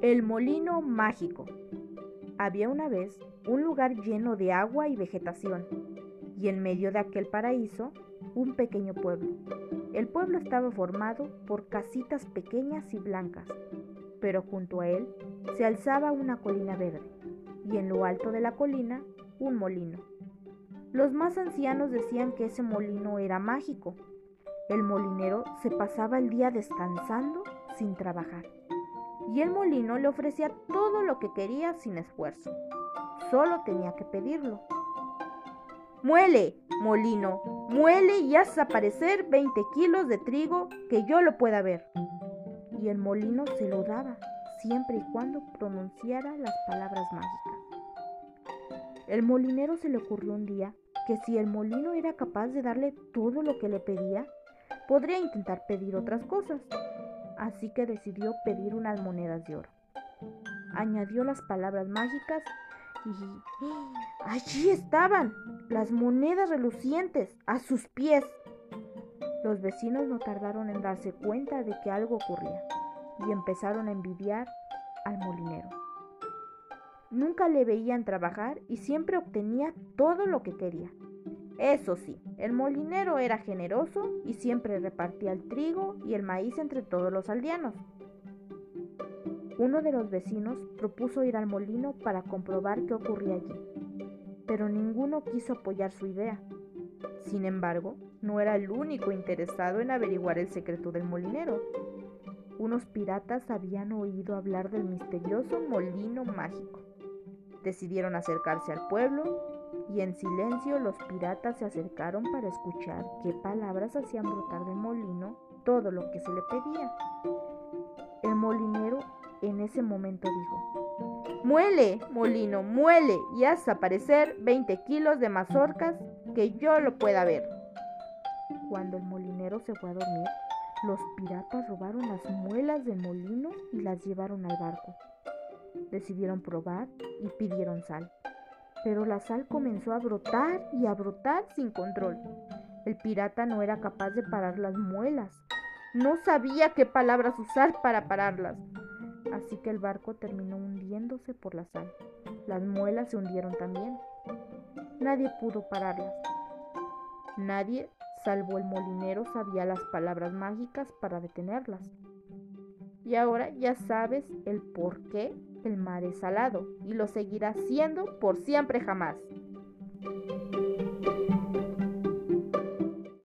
El molino mágico. Había una vez un lugar lleno de agua y vegetación, y en medio de aquel paraíso un pequeño pueblo. El pueblo estaba formado por casitas pequeñas y blancas, pero junto a él se alzaba una colina verde, y en lo alto de la colina un molino. Los más ancianos decían que ese molino era mágico. El molinero se pasaba el día descansando sin trabajar y el molino le ofrecía todo lo que quería sin esfuerzo. Solo tenía que pedirlo. Muele, molino, muele y haz aparecer 20 kilos de trigo que yo lo pueda ver. Y el molino se lo daba, siempre y cuando pronunciara las palabras mágicas. El molinero se le ocurrió un día que si el molino era capaz de darle todo lo que le pedía, podría intentar pedir otras cosas así que decidió pedir unas monedas de oro. Añadió las palabras mágicas y allí estaban las monedas relucientes a sus pies. Los vecinos no tardaron en darse cuenta de que algo ocurría y empezaron a envidiar al molinero. Nunca le veían trabajar y siempre obtenía todo lo que quería. Eso sí, el molinero era generoso y siempre repartía el trigo y el maíz entre todos los aldeanos. Uno de los vecinos propuso ir al molino para comprobar qué ocurría allí, pero ninguno quiso apoyar su idea. Sin embargo, no era el único interesado en averiguar el secreto del molinero. Unos piratas habían oído hablar del misterioso molino mágico. Decidieron acercarse al pueblo y en silencio los piratas se acercaron para escuchar qué palabras hacían brotar del molino todo lo que se le pedía. El molinero en ese momento dijo, Muele, molino, muele y haz aparecer 20 kilos de mazorcas que yo lo pueda ver. Cuando el molinero se fue a dormir, los piratas robaron las muelas del molino y las llevaron al barco. Decidieron probar y pidieron sal pero la sal comenzó a brotar y a brotar sin control. El pirata no era capaz de parar las muelas. No sabía qué palabras usar para pararlas. Así que el barco terminó hundiéndose por la sal. Las muelas se hundieron también. Nadie pudo pararlas. Nadie, salvo el molinero, sabía las palabras mágicas para detenerlas. Y ahora ya sabes el por qué el mar es salado y lo seguirá siendo por siempre jamás.